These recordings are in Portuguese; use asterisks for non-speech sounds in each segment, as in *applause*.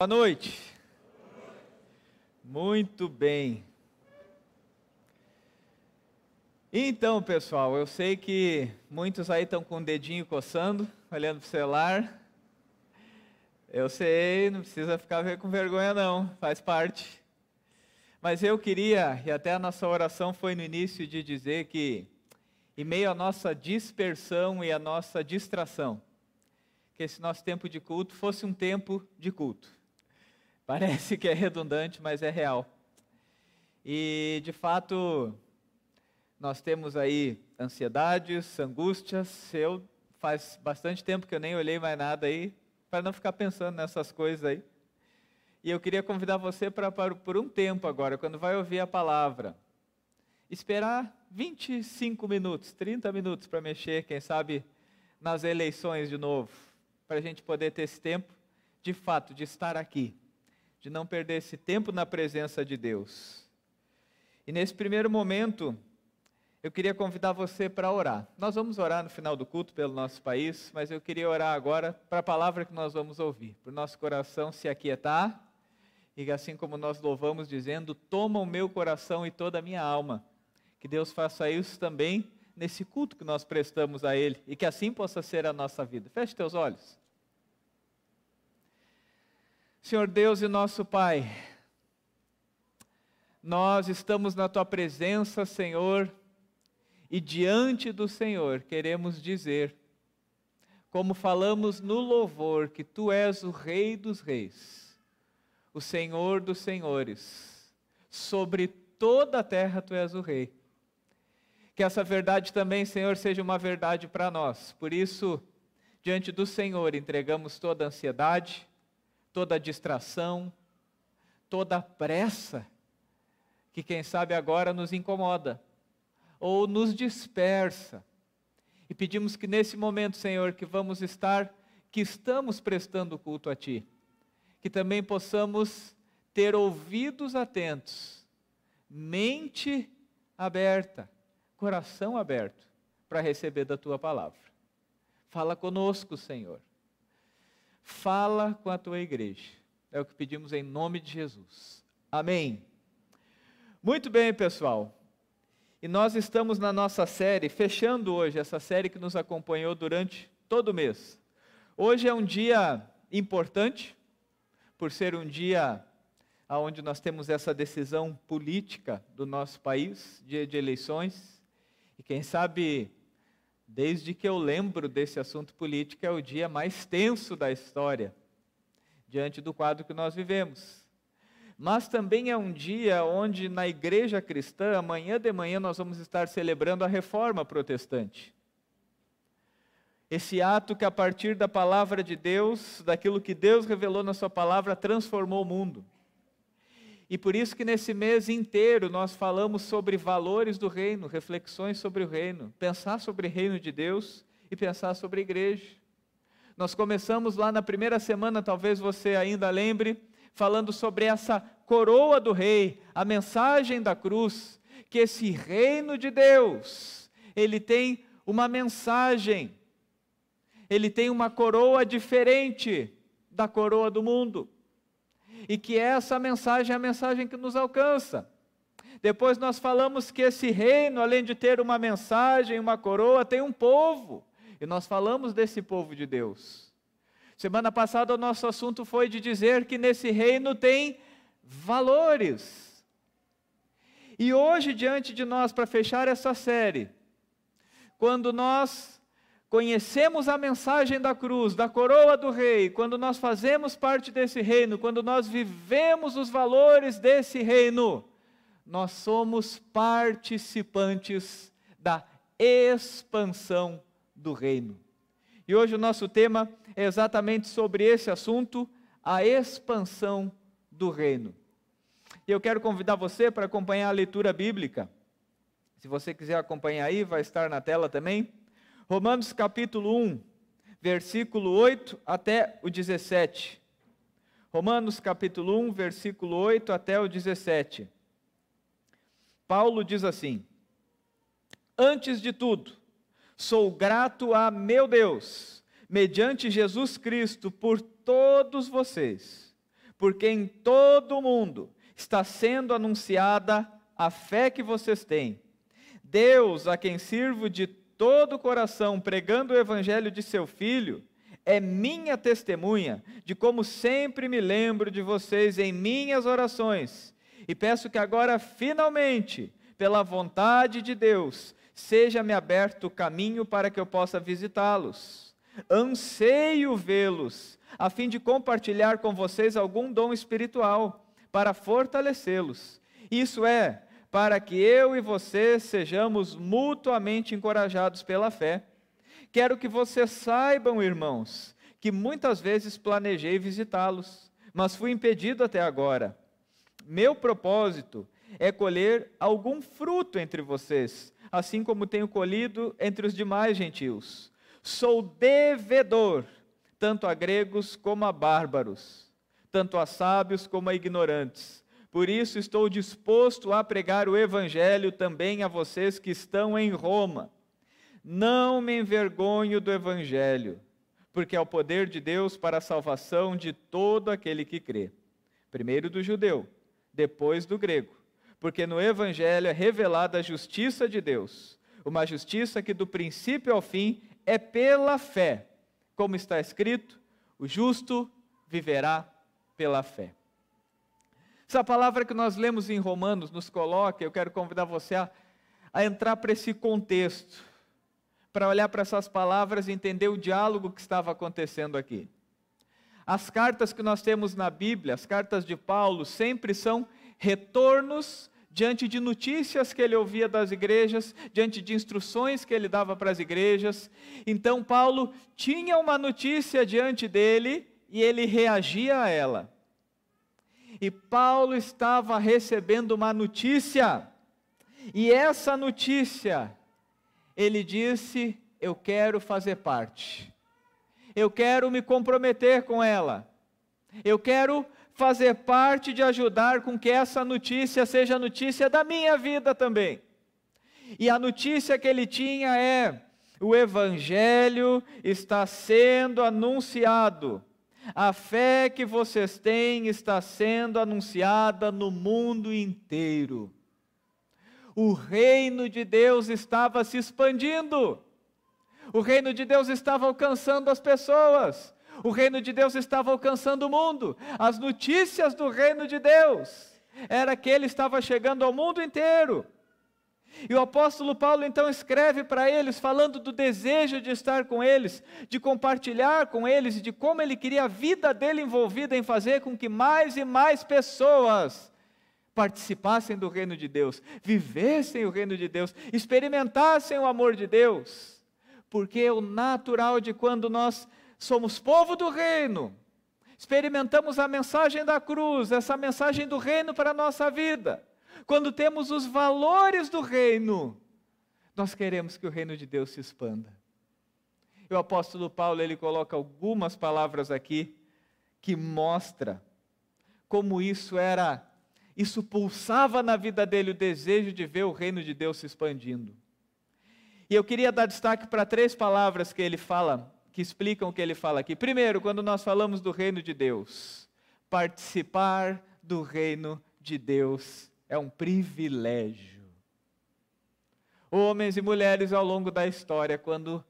Boa noite. Muito bem. Então, pessoal, eu sei que muitos aí estão com o dedinho coçando, olhando para o celular. Eu sei, não precisa ficar com vergonha não, faz parte. Mas eu queria, e até a nossa oração foi no início de dizer que, em meio à nossa dispersão e à nossa distração, que esse nosso tempo de culto fosse um tempo de culto Parece que é redundante, mas é real. E, de fato, nós temos aí ansiedades, angústias. Eu faz bastante tempo que eu nem olhei mais nada aí, para não ficar pensando nessas coisas aí. E eu queria convidar você para, por um tempo agora, quando vai ouvir a palavra, esperar 25 minutos, 30 minutos para mexer, quem sabe, nas eleições de novo, para a gente poder ter esse tempo, de fato, de estar aqui de não perder esse tempo na presença de Deus. E nesse primeiro momento, eu queria convidar você para orar. Nós vamos orar no final do culto pelo nosso país, mas eu queria orar agora para a palavra que nós vamos ouvir, para o nosso coração se aquietar e assim como nós louvamos dizendo, toma o meu coração e toda a minha alma. Que Deus faça isso também nesse culto que nós prestamos a Ele e que assim possa ser a nossa vida. Feche teus olhos. Senhor Deus e nosso Pai, nós estamos na tua presença, Senhor, e diante do Senhor queremos dizer, como falamos no louvor, que tu és o Rei dos Reis, o Senhor dos Senhores, sobre toda a terra tu és o Rei. Que essa verdade também, Senhor, seja uma verdade para nós. Por isso, diante do Senhor, entregamos toda a ansiedade, toda distração, toda pressa, que quem sabe agora nos incomoda ou nos dispersa. E pedimos que nesse momento, Senhor, que vamos estar, que estamos prestando culto a Ti, que também possamos ter ouvidos atentos, mente aberta, coração aberto para receber da Tua palavra. Fala conosco, Senhor. Fala com a tua igreja. É o que pedimos em nome de Jesus. Amém. Muito bem, pessoal. E nós estamos na nossa série, fechando hoje essa série que nos acompanhou durante todo o mês. Hoje é um dia importante, por ser um dia onde nós temos essa decisão política do nosso país, dia de eleições. E quem sabe Desde que eu lembro desse assunto político, é o dia mais tenso da história, diante do quadro que nós vivemos. Mas também é um dia onde, na igreja cristã, amanhã de manhã, nós vamos estar celebrando a reforma protestante. Esse ato que, a partir da palavra de Deus, daquilo que Deus revelou na Sua palavra, transformou o mundo. E por isso que nesse mês inteiro nós falamos sobre valores do reino, reflexões sobre o reino, pensar sobre o reino de Deus e pensar sobre a igreja. Nós começamos lá na primeira semana, talvez você ainda lembre, falando sobre essa coroa do rei, a mensagem da cruz, que esse reino de Deus, ele tem uma mensagem, ele tem uma coroa diferente da coroa do mundo e que essa mensagem é a mensagem que nos alcança. Depois nós falamos que esse reino, além de ter uma mensagem, uma coroa, tem um povo, e nós falamos desse povo de Deus. Semana passada o nosso assunto foi de dizer que nesse reino tem valores. E hoje, diante de nós, para fechar essa série, quando nós conhecemos a mensagem da cruz, da coroa do rei, quando nós fazemos parte desse reino, quando nós vivemos os valores desse reino, nós somos participantes da expansão do reino. E hoje o nosso tema é exatamente sobre esse assunto, a expansão do reino. E eu quero convidar você para acompanhar a leitura bíblica. Se você quiser acompanhar aí, vai estar na tela também. Romanos capítulo 1, versículo 8 até o 17. Romanos capítulo 1, versículo 8 até o 17. Paulo diz assim: Antes de tudo, sou grato a meu Deus, mediante Jesus Cristo, por todos vocês, porque em todo o mundo está sendo anunciada a fé que vocês têm. Deus, a quem sirvo de todo o coração, pregando o evangelho de seu filho, é minha testemunha de como sempre me lembro de vocês em minhas orações. E peço que agora, finalmente, pela vontade de Deus, seja-me aberto o caminho para que eu possa visitá-los. Anseio vê-los, a fim de compartilhar com vocês algum dom espiritual, para fortalecê-los. Isso é, para que eu e você sejamos mutuamente encorajados pela fé. Quero que vocês saibam, irmãos, que muitas vezes planejei visitá-los, mas fui impedido até agora. Meu propósito é colher algum fruto entre vocês, assim como tenho colhido entre os demais gentios. Sou devedor, tanto a gregos como a bárbaros, tanto a sábios como a ignorantes. Por isso estou disposto a pregar o evangelho também a vocês que estão em Roma. Não me envergonho do evangelho, porque é o poder de Deus para a salvação de todo aquele que crê. Primeiro do judeu, depois do grego porque no Evangelho é revelada a justiça de Deus, uma justiça que do princípio ao fim é pela fé, como está escrito: o justo viverá pela fé. Essa palavra que nós lemos em Romanos nos coloca, eu quero convidar você a, a entrar para esse contexto, para olhar para essas palavras e entender o diálogo que estava acontecendo aqui. As cartas que nós temos na Bíblia, as cartas de Paulo, sempre são retornos diante de notícias que ele ouvia das igrejas, diante de instruções que ele dava para as igrejas. Então, Paulo tinha uma notícia diante dele e ele reagia a ela. E Paulo estava recebendo uma notícia, e essa notícia, ele disse: Eu quero fazer parte, eu quero me comprometer com ela, eu quero fazer parte de ajudar com que essa notícia seja notícia da minha vida também. E a notícia que ele tinha é: o Evangelho está sendo anunciado. A fé que vocês têm está sendo anunciada no mundo inteiro. O reino de Deus estava se expandindo. O reino de Deus estava alcançando as pessoas o reino de Deus estava alcançando o mundo. As notícias do reino de Deus era que ele estava chegando ao mundo inteiro. E o apóstolo Paulo então escreve para eles, falando do desejo de estar com eles, de compartilhar com eles e de como ele queria a vida dele envolvida em fazer com que mais e mais pessoas participassem do reino de Deus, vivessem o reino de Deus, experimentassem o amor de Deus. Porque o natural de quando nós somos povo do reino, experimentamos a mensagem da cruz, essa mensagem do reino para a nossa vida. Quando temos os valores do reino, nós queremos que o reino de Deus se expanda. E o apóstolo Paulo, ele coloca algumas palavras aqui que mostra como isso era, isso pulsava na vida dele o desejo de ver o reino de Deus se expandindo. E eu queria dar destaque para três palavras que ele fala que explicam o que ele fala aqui. Primeiro, quando nós falamos do reino de Deus, participar do reino de Deus é um privilégio. Homens e mulheres ao longo da história, quando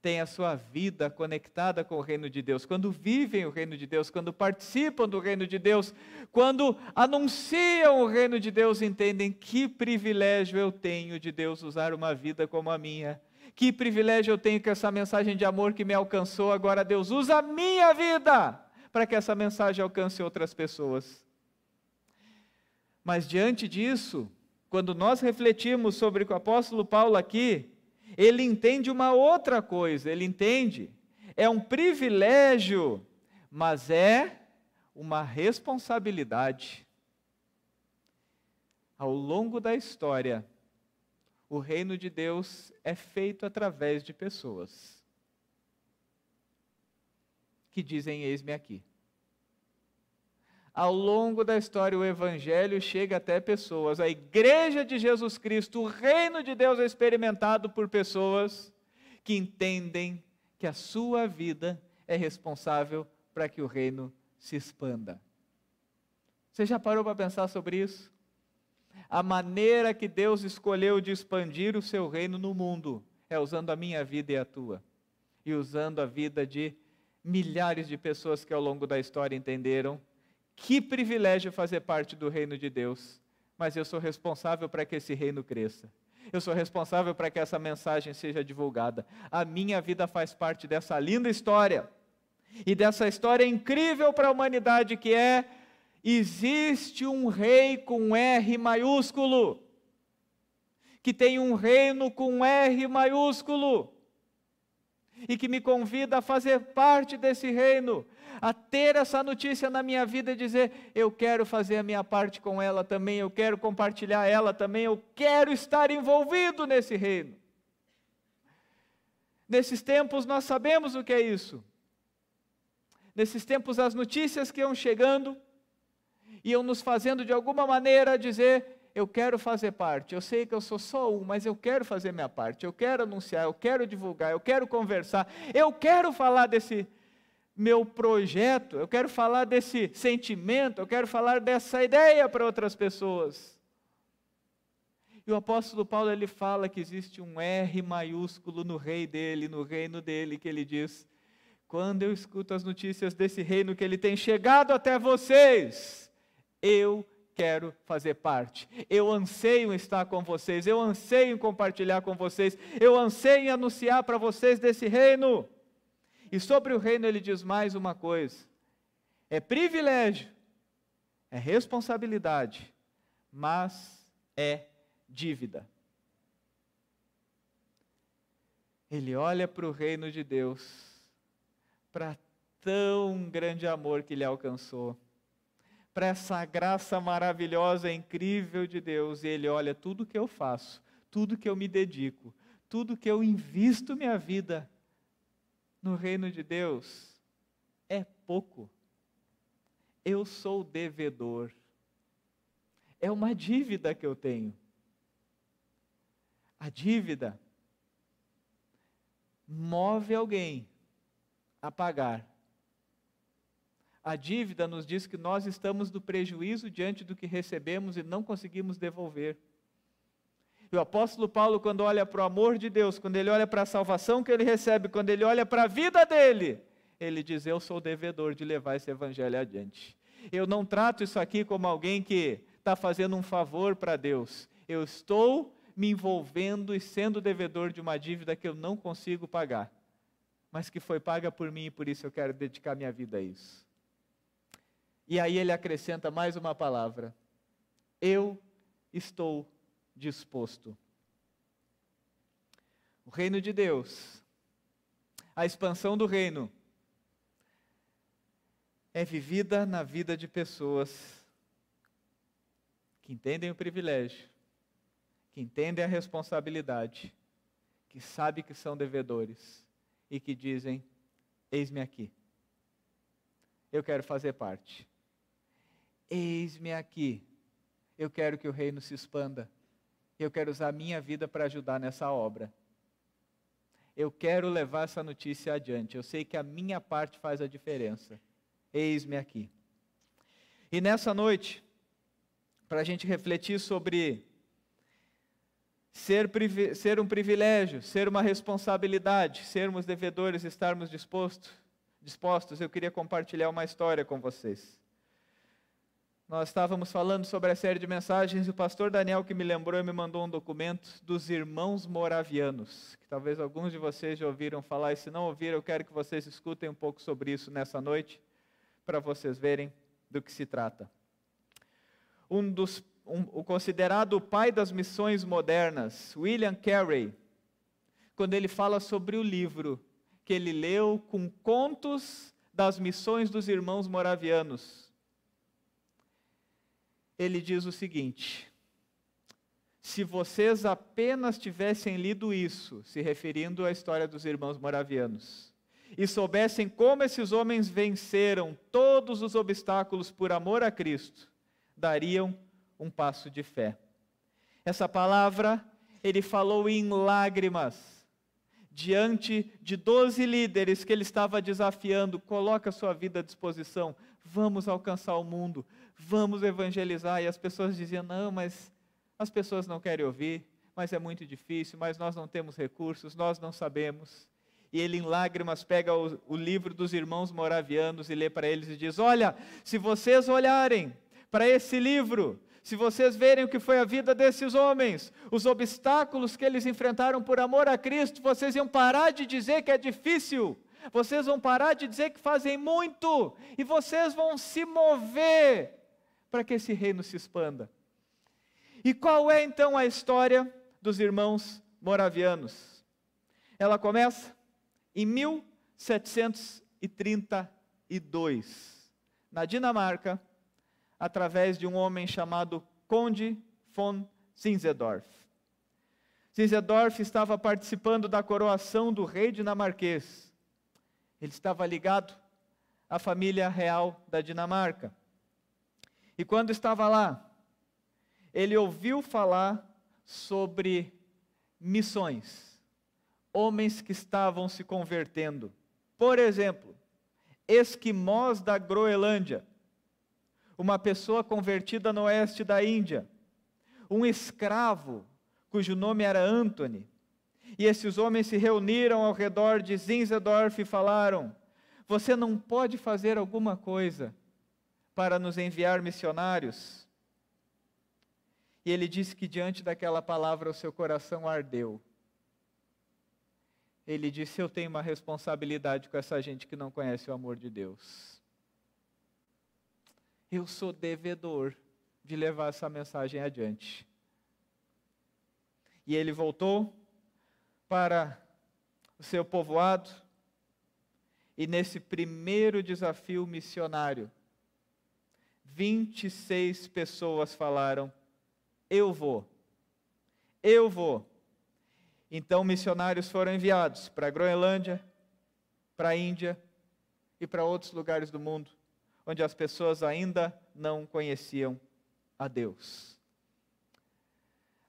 têm a sua vida conectada com o reino de Deus, quando vivem o reino de Deus, quando participam do reino de Deus, quando anunciam o reino de Deus, entendem que privilégio eu tenho de Deus usar uma vida como a minha que privilégio eu tenho que essa mensagem de amor que me alcançou, agora Deus usa a minha vida para que essa mensagem alcance outras pessoas. Mas diante disso, quando nós refletimos sobre o apóstolo Paulo aqui, ele entende uma outra coisa, ele entende, é um privilégio, mas é uma responsabilidade. Ao longo da história, o reino de Deus é feito através de pessoas que dizem: Eis-me aqui. Ao longo da história, o Evangelho chega até pessoas. A igreja de Jesus Cristo, o reino de Deus é experimentado por pessoas que entendem que a sua vida é responsável para que o reino se expanda. Você já parou para pensar sobre isso? A maneira que Deus escolheu de expandir o seu reino no mundo é usando a minha vida e a tua, e usando a vida de milhares de pessoas que ao longo da história entenderam que privilégio fazer parte do reino de Deus, mas eu sou responsável para que esse reino cresça. Eu sou responsável para que essa mensagem seja divulgada. A minha vida faz parte dessa linda história e dessa história incrível para a humanidade que é existe um rei com R maiúsculo, que tem um reino com R maiúsculo, e que me convida a fazer parte desse reino, a ter essa notícia na minha vida e dizer: eu quero fazer a minha parte com ela também, eu quero compartilhar ela também, eu quero estar envolvido nesse reino. Nesses tempos nós sabemos o que é isso. Nesses tempos as notícias que iam chegando, iam nos fazendo de alguma maneira dizer: eu quero fazer parte. Eu sei que eu sou só um, mas eu quero fazer minha parte. Eu quero anunciar, eu quero divulgar, eu quero conversar, eu quero falar desse meu projeto, eu quero falar desse sentimento, eu quero falar dessa ideia para outras pessoas. E o apóstolo Paulo ele fala que existe um R maiúsculo no rei dele, no reino dele, que ele diz: quando eu escuto as notícias desse reino que ele tem chegado até vocês, eu quero fazer parte. Eu anseio estar com vocês, eu anseio compartilhar com vocês, eu anseio anunciar para vocês desse reino. E sobre o reino ele diz mais uma coisa: é privilégio, é responsabilidade, mas é dívida. Ele olha para o reino de Deus, para tão grande amor que lhe alcançou para essa graça maravilhosa, incrível de Deus, e Ele olha tudo que eu faço, tudo que eu me dedico, tudo que eu invisto minha vida no reino de Deus, é pouco. Eu sou devedor. É uma dívida que eu tenho. A dívida move alguém a pagar a dívida nos diz que nós estamos no prejuízo diante do que recebemos e não conseguimos devolver. E o apóstolo Paulo, quando olha para o amor de Deus, quando ele olha para a salvação que ele recebe, quando ele olha para a vida dele, ele diz: Eu sou devedor de levar esse evangelho adiante. Eu não trato isso aqui como alguém que está fazendo um favor para Deus. Eu estou me envolvendo e sendo devedor de uma dívida que eu não consigo pagar, mas que foi paga por mim e por isso eu quero dedicar minha vida a isso. E aí ele acrescenta mais uma palavra: Eu estou disposto. O reino de Deus, a expansão do reino, é vivida na vida de pessoas que entendem o privilégio, que entendem a responsabilidade, que sabem que são devedores e que dizem: Eis-me aqui. Eu quero fazer parte. Eis-me aqui. Eu quero que o reino se expanda. Eu quero usar a minha vida para ajudar nessa obra. Eu quero levar essa notícia adiante. Eu sei que a minha parte faz a diferença. Eis-me aqui. E nessa noite, para a gente refletir sobre ser, ser, um privilégio, ser uma responsabilidade, sermos devedores, estarmos dispostos, dispostos, eu queria compartilhar uma história com vocês. Nós estávamos falando sobre a série de mensagens e o pastor Daniel, que me lembrou, me mandou um documento dos irmãos moravianos, que talvez alguns de vocês já ouviram falar, e se não ouviram, eu quero que vocês escutem um pouco sobre isso nessa noite, para vocês verem do que se trata. Um dos, um, o considerado pai das missões modernas, William Carey, quando ele fala sobre o livro que ele leu com contos das missões dos irmãos moravianos, ele diz o seguinte: se vocês apenas tivessem lido isso, se referindo à história dos irmãos moravianos, e soubessem como esses homens venceram todos os obstáculos por amor a Cristo, dariam um passo de fé. Essa palavra ele falou em lágrimas, diante de doze líderes que ele estava desafiando, coloca sua vida à disposição, vamos alcançar o mundo, vamos evangelizar. E as pessoas diziam: não, mas as pessoas não querem ouvir, mas é muito difícil, mas nós não temos recursos, nós não sabemos. E ele, em lágrimas, pega o, o livro dos irmãos moravianos e lê para eles e diz: Olha, se vocês olharem para esse livro, se vocês verem o que foi a vida desses homens, os obstáculos que eles enfrentaram por amor a Cristo, vocês iam parar de dizer que é difícil, vocês vão parar de dizer que fazem muito, e vocês vão se mover para que esse reino se expanda. E qual é então a história dos irmãos moravianos? Ela começa em 1732, na Dinamarca através de um homem chamado Conde von Zinzendorf. Zinzendorf estava participando da coroação do rei dinamarquês. Ele estava ligado à família real da Dinamarca. E quando estava lá, ele ouviu falar sobre missões, homens que estavam se convertendo. Por exemplo, esquimós da Groenlândia uma pessoa convertida no oeste da Índia, um escravo cujo nome era Anthony. E esses homens se reuniram ao redor de Zinzendorf e falaram: Você não pode fazer alguma coisa para nos enviar missionários? E ele disse que diante daquela palavra o seu coração ardeu. Ele disse: Eu tenho uma responsabilidade com essa gente que não conhece o amor de Deus eu sou devedor de levar essa mensagem adiante. E ele voltou para o seu povoado, e nesse primeiro desafio missionário, 26 pessoas falaram: Eu vou, eu vou. Então, missionários foram enviados para a Groenlândia, para a Índia e para outros lugares do mundo onde as pessoas ainda não conheciam a Deus.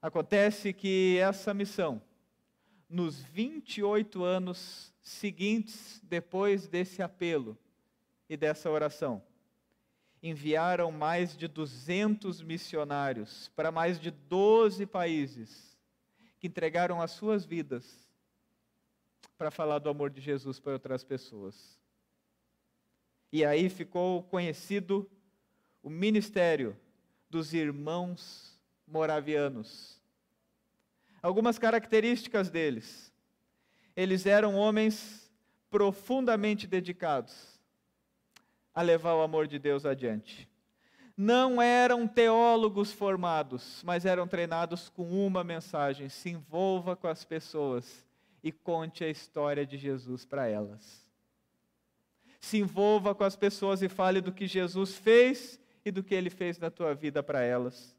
Acontece que essa missão, nos 28 anos seguintes, depois desse apelo e dessa oração, enviaram mais de 200 missionários para mais de 12 países, que entregaram as suas vidas para falar do amor de Jesus para outras pessoas. E aí ficou conhecido o ministério dos irmãos moravianos. Algumas características deles. Eles eram homens profundamente dedicados a levar o amor de Deus adiante. Não eram teólogos formados, mas eram treinados com uma mensagem: se envolva com as pessoas e conte a história de Jesus para elas se envolva com as pessoas e fale do que Jesus fez e do que ele fez na tua vida para elas.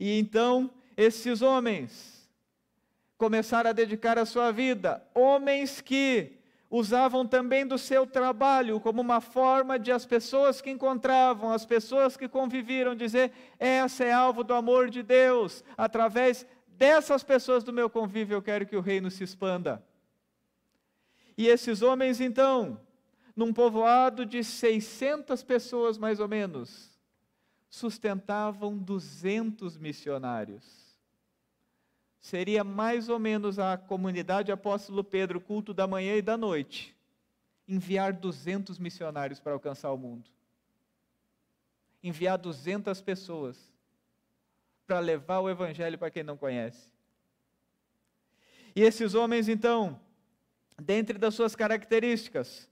E então, esses homens começaram a dedicar a sua vida, homens que usavam também do seu trabalho como uma forma de as pessoas que encontravam, as pessoas que conviviam, dizer: essa é alvo do amor de Deus, através dessas pessoas do meu convívio eu quero que o reino se expanda. E esses homens então num povoado de 600 pessoas mais ou menos, sustentavam 200 missionários. Seria mais ou menos a comunidade apóstolo Pedro, culto da manhã e da noite, enviar 200 missionários para alcançar o mundo. Enviar 200 pessoas para levar o evangelho para quem não conhece. E esses homens, então, dentre das suas características,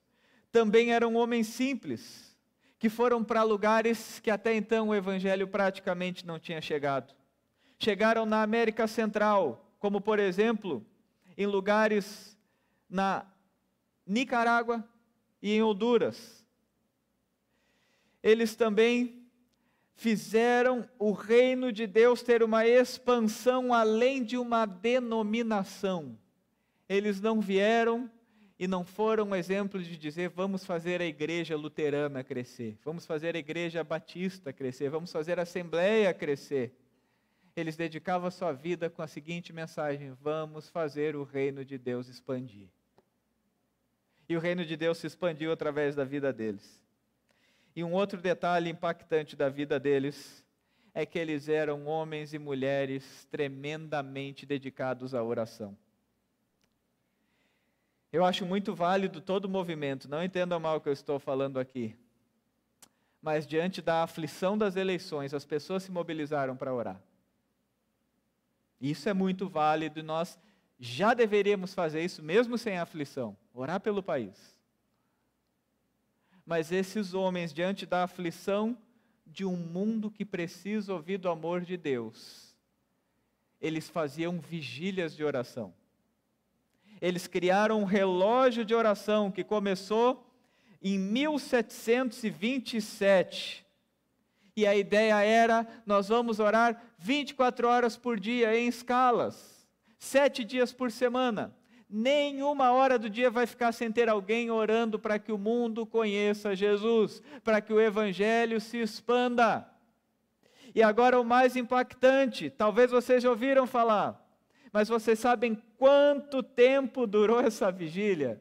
também eram homens simples, que foram para lugares que até então o evangelho praticamente não tinha chegado. Chegaram na América Central, como por exemplo, em lugares na Nicarágua e em Honduras. Eles também fizeram o reino de Deus ter uma expansão além de uma denominação. Eles não vieram e não foram um exemplo de dizer vamos fazer a igreja luterana crescer, vamos fazer a igreja batista crescer, vamos fazer a assembleia crescer. Eles dedicavam a sua vida com a seguinte mensagem: vamos fazer o reino de Deus expandir. E o reino de Deus se expandiu através da vida deles. E um outro detalhe impactante da vida deles é que eles eram homens e mulheres tremendamente dedicados à oração. Eu acho muito válido todo o movimento, não entendam mal o que eu estou falando aqui. Mas diante da aflição das eleições, as pessoas se mobilizaram para orar. Isso é muito válido e nós já deveríamos fazer isso mesmo sem aflição orar pelo país. Mas esses homens, diante da aflição de um mundo que precisa ouvir do amor de Deus, eles faziam vigílias de oração. Eles criaram um relógio de oração que começou em 1727. E a ideia era: nós vamos orar 24 horas por dia em escalas, sete dias por semana. Nenhuma hora do dia vai ficar sem ter alguém orando para que o mundo conheça Jesus, para que o Evangelho se expanda. E agora o mais impactante, talvez vocês já ouviram falar, mas vocês sabem quanto tempo durou essa vigília?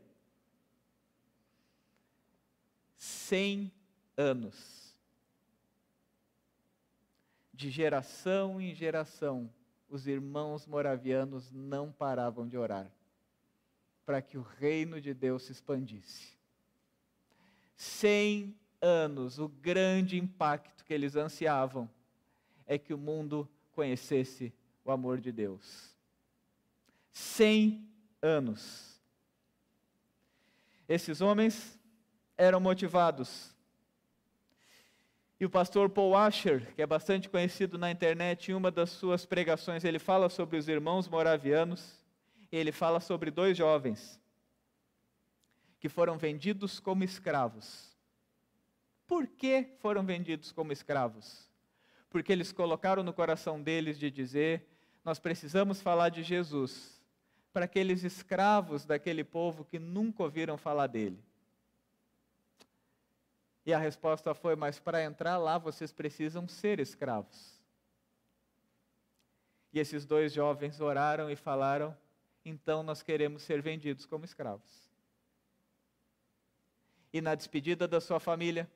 Cem anos. De geração em geração, os irmãos moravianos não paravam de orar para que o reino de Deus se expandisse. Cem anos, o grande impacto que eles ansiavam é que o mundo conhecesse o amor de Deus. Cem anos. Esses homens eram motivados. E o pastor Paul Washer, que é bastante conhecido na internet, em uma das suas pregações, ele fala sobre os irmãos moravianos ele fala sobre dois jovens que foram vendidos como escravos. Por que foram vendidos como escravos? Porque eles colocaram no coração deles de dizer: nós precisamos falar de Jesus para aqueles escravos daquele povo que nunca ouviram falar dele. E a resposta foi: mas para entrar lá vocês precisam ser escravos. E esses dois jovens oraram e falaram: então nós queremos ser vendidos como escravos. E na despedida da sua família,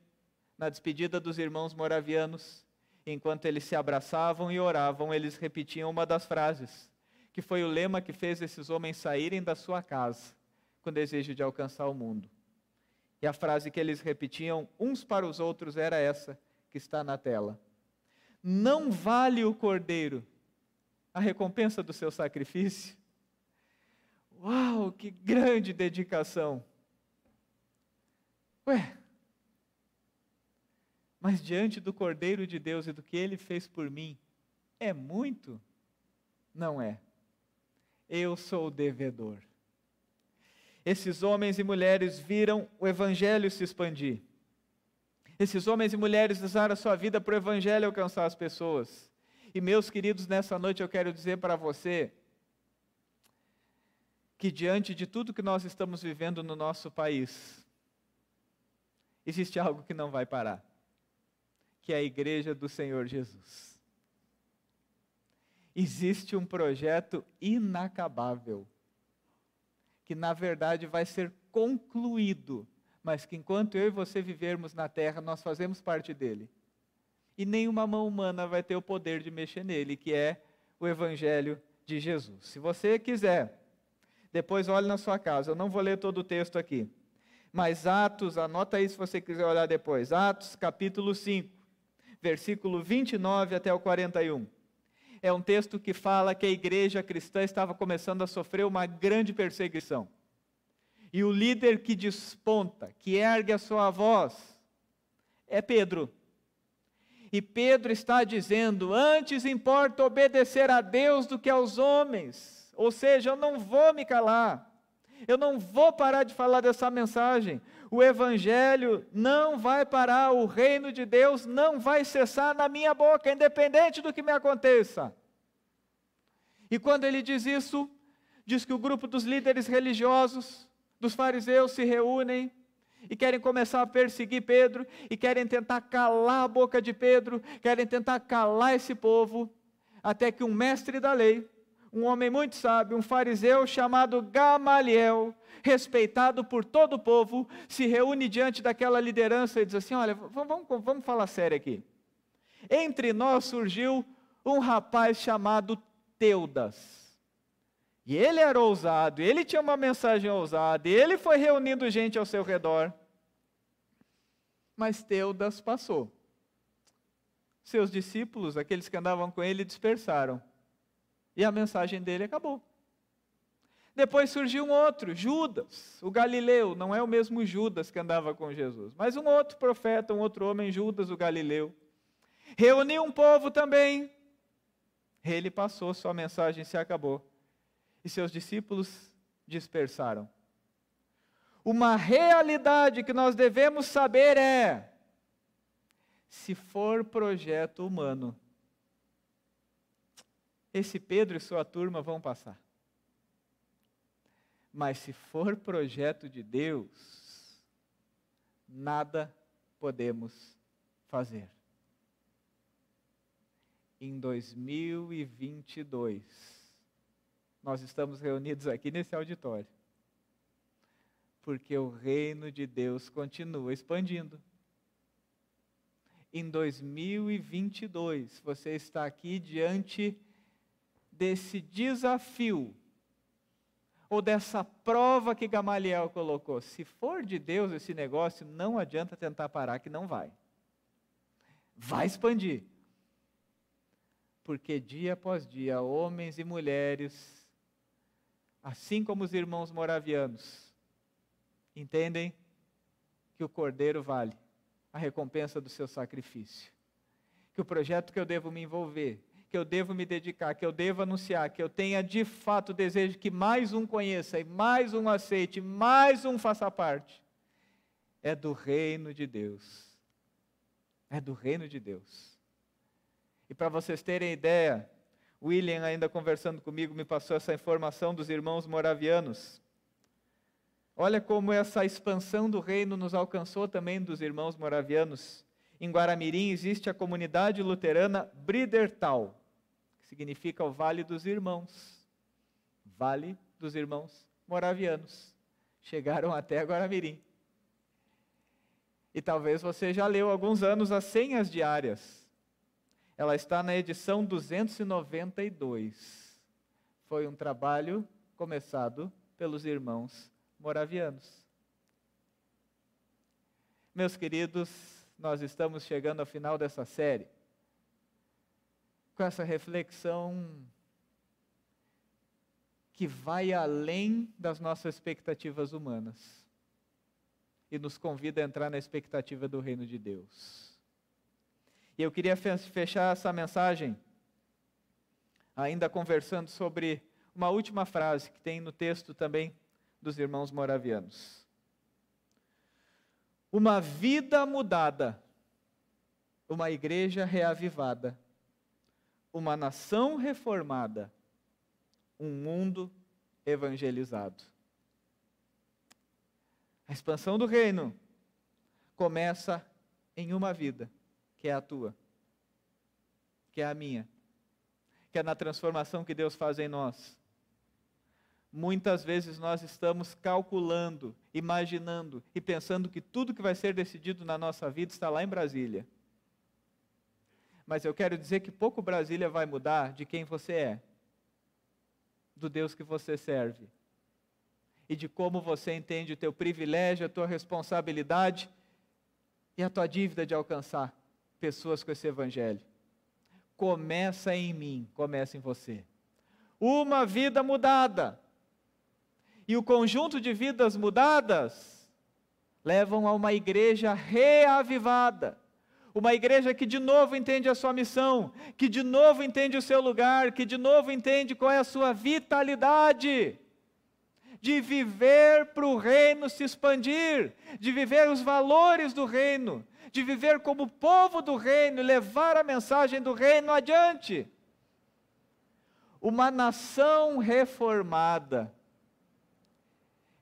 na despedida dos irmãos moravianos, enquanto eles se abraçavam e oravam, eles repetiam uma das frases, que foi o lema que fez esses homens saírem da sua casa com desejo de alcançar o mundo. E a frase que eles repetiam uns para os outros era essa que está na tela: Não vale o cordeiro a recompensa do seu sacrifício? Uau, que grande dedicação! Ué, mas diante do Cordeiro de Deus e do que ele fez por mim, é muito? Não é. Eu sou o devedor. Esses homens e mulheres viram o Evangelho se expandir. Esses homens e mulheres usaram a sua vida para o Evangelho alcançar as pessoas. E, meus queridos, nessa noite eu quero dizer para você que diante de tudo que nós estamos vivendo no nosso país, existe algo que não vai parar, que é a igreja do Senhor Jesus. Existe um projeto inacabável, que na verdade vai ser concluído, mas que enquanto eu e você vivermos na terra, nós fazemos parte dele. E nenhuma mão humana vai ter o poder de mexer nele, que é o Evangelho de Jesus. Se você quiser depois olhe na sua casa. Eu não vou ler todo o texto aqui. Mas Atos, anota aí se você quiser olhar depois. Atos, capítulo 5, versículo 29 até o 41. É um texto que fala que a igreja cristã estava começando a sofrer uma grande perseguição. E o líder que desponta, que ergue a sua voz, é Pedro. E Pedro está dizendo: Antes importa obedecer a Deus do que aos homens ou seja, eu não vou me calar. Eu não vou parar de falar dessa mensagem. O Evangelho não vai parar, o reino de Deus não vai cessar na minha boca, independente do que me aconteça. E quando ele diz isso, diz que o grupo dos líderes religiosos, dos fariseus, se reúnem e querem começar a perseguir Pedro, e querem tentar calar a boca de Pedro, querem tentar calar esse povo, até que um mestre da lei, um homem muito sábio, um fariseu chamado Gamaliel, respeitado por todo o povo, se reúne diante daquela liderança e diz assim: Olha, vamos, vamos falar sério aqui. Entre nós surgiu um rapaz chamado Teudas. E ele era ousado, ele tinha uma mensagem ousada, e ele foi reunindo gente ao seu redor. Mas Teudas passou. Seus discípulos, aqueles que andavam com ele, dispersaram. E a mensagem dele acabou. Depois surgiu um outro, Judas, o Galileu, não é o mesmo Judas que andava com Jesus, mas um outro profeta, um outro homem, Judas, o Galileu. Reuniu um povo também. Ele passou, sua mensagem se acabou e seus discípulos dispersaram. Uma realidade que nós devemos saber é: se for projeto humano, esse Pedro e sua turma vão passar. Mas se for projeto de Deus, nada podemos fazer. Em 2022, nós estamos reunidos aqui nesse auditório. Porque o reino de Deus continua expandindo. Em 2022, você está aqui diante desse desafio, ou dessa prova que Gamaliel colocou. Se for de Deus esse negócio, não adianta tentar parar, que não vai. Vai expandir. Porque dia após dia, homens e mulheres assim como os irmãos moravianos, entendem que o cordeiro vale a recompensa do seu sacrifício. Que o projeto que eu devo me envolver, que eu devo me dedicar, que eu devo anunciar, que eu tenha de fato o desejo que mais um conheça, e mais um aceite, mais um faça parte, é do reino de Deus. É do reino de Deus. E para vocês terem ideia, William, ainda conversando comigo, me passou essa informação dos irmãos moravianos. Olha como essa expansão do reino nos alcançou também dos irmãos moravianos. Em Guaramirim existe a comunidade luterana Bridertal, significa o Vale dos Irmãos. Vale dos Irmãos Moravianos. Chegaram até Guaramirim. E talvez você já leu alguns anos as senhas diárias ela está na edição 292. Foi um trabalho começado pelos irmãos moravianos. Meus queridos, nós estamos chegando ao final dessa série com essa reflexão que vai além das nossas expectativas humanas e nos convida a entrar na expectativa do reino de Deus. E eu queria fechar essa mensagem ainda conversando sobre uma última frase que tem no texto também dos irmãos moravianos. Uma vida mudada, uma igreja reavivada, uma nação reformada, um mundo evangelizado. A expansão do reino começa em uma vida que é a tua, que é a minha, que é na transformação que Deus faz em nós. Muitas vezes nós estamos calculando, imaginando e pensando que tudo que vai ser decidido na nossa vida está lá em Brasília. Mas eu quero dizer que pouco Brasília vai mudar de quem você é, do Deus que você serve e de como você entende o teu privilégio, a tua responsabilidade e a tua dívida de alcançar pessoas com esse evangelho. Começa em mim, começa em você. Uma vida mudada. E o conjunto de vidas mudadas levam a uma igreja reavivada. Uma igreja que de novo entende a sua missão, que de novo entende o seu lugar, que de novo entende qual é a sua vitalidade de viver para o reino se expandir, de viver os valores do reino, de viver como povo do reino e levar a mensagem do reino adiante. Uma nação reformada.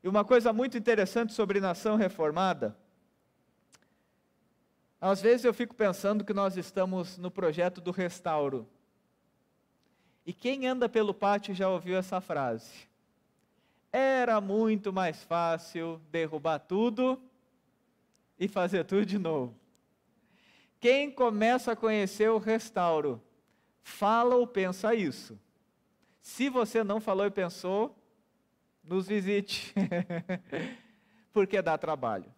E uma coisa muito interessante sobre nação reformada, às vezes eu fico pensando que nós estamos no projeto do restauro. E quem anda pelo pátio já ouviu essa frase? Era muito mais fácil derrubar tudo e fazer tudo de novo. Quem começa a conhecer o restauro, fala ou pensa isso. Se você não falou e pensou, nos visite, *laughs* porque dá trabalho.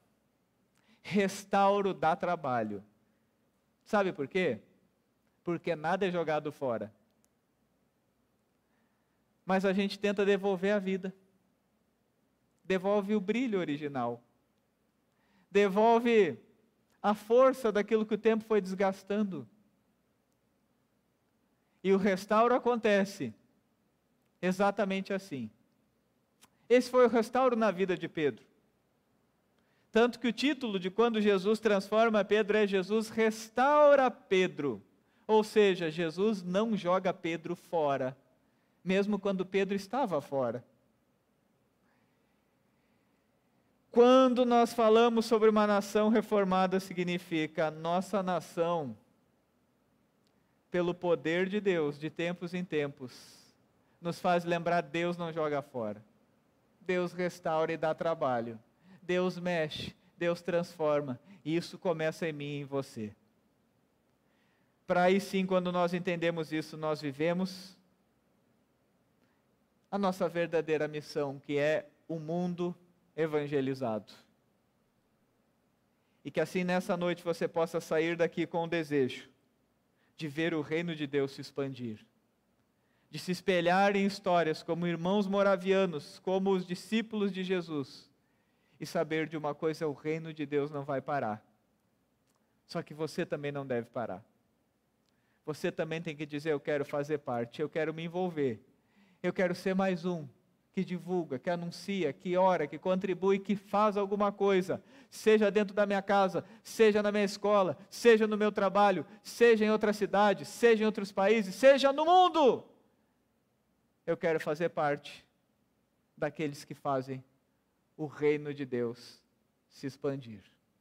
Restauro dá trabalho. Sabe por quê? Porque nada é jogado fora. Mas a gente tenta devolver a vida. Devolve o brilho original. Devolve a força daquilo que o tempo foi desgastando. E o restauro acontece exatamente assim. Esse foi o restauro na vida de Pedro. Tanto que o título de quando Jesus transforma Pedro é Jesus restaura Pedro. Ou seja, Jesus não joga Pedro fora, mesmo quando Pedro estava fora. Quando nós falamos sobre uma nação reformada, significa nossa nação, pelo poder de Deus, de tempos em tempos, nos faz lembrar: Deus não joga fora. Deus restaura e dá trabalho. Deus mexe, Deus transforma. E isso começa em mim e em você. Para aí sim, quando nós entendemos isso, nós vivemos a nossa verdadeira missão, que é o mundo evangelizado. E que assim nessa noite você possa sair daqui com o desejo de ver o reino de Deus se expandir de se espelhar em histórias como irmãos moravianos, como os discípulos de Jesus, e saber de uma coisa: o reino de Deus não vai parar. Só que você também não deve parar. Você também tem que dizer: eu quero fazer parte, eu quero me envolver, eu quero ser mais um que divulga, que anuncia, que ora, que contribui, que faz alguma coisa, seja dentro da minha casa, seja na minha escola, seja no meu trabalho, seja em outra cidade, seja em outros países, seja no mundo eu quero fazer parte daqueles que fazem o reino de Deus se expandir.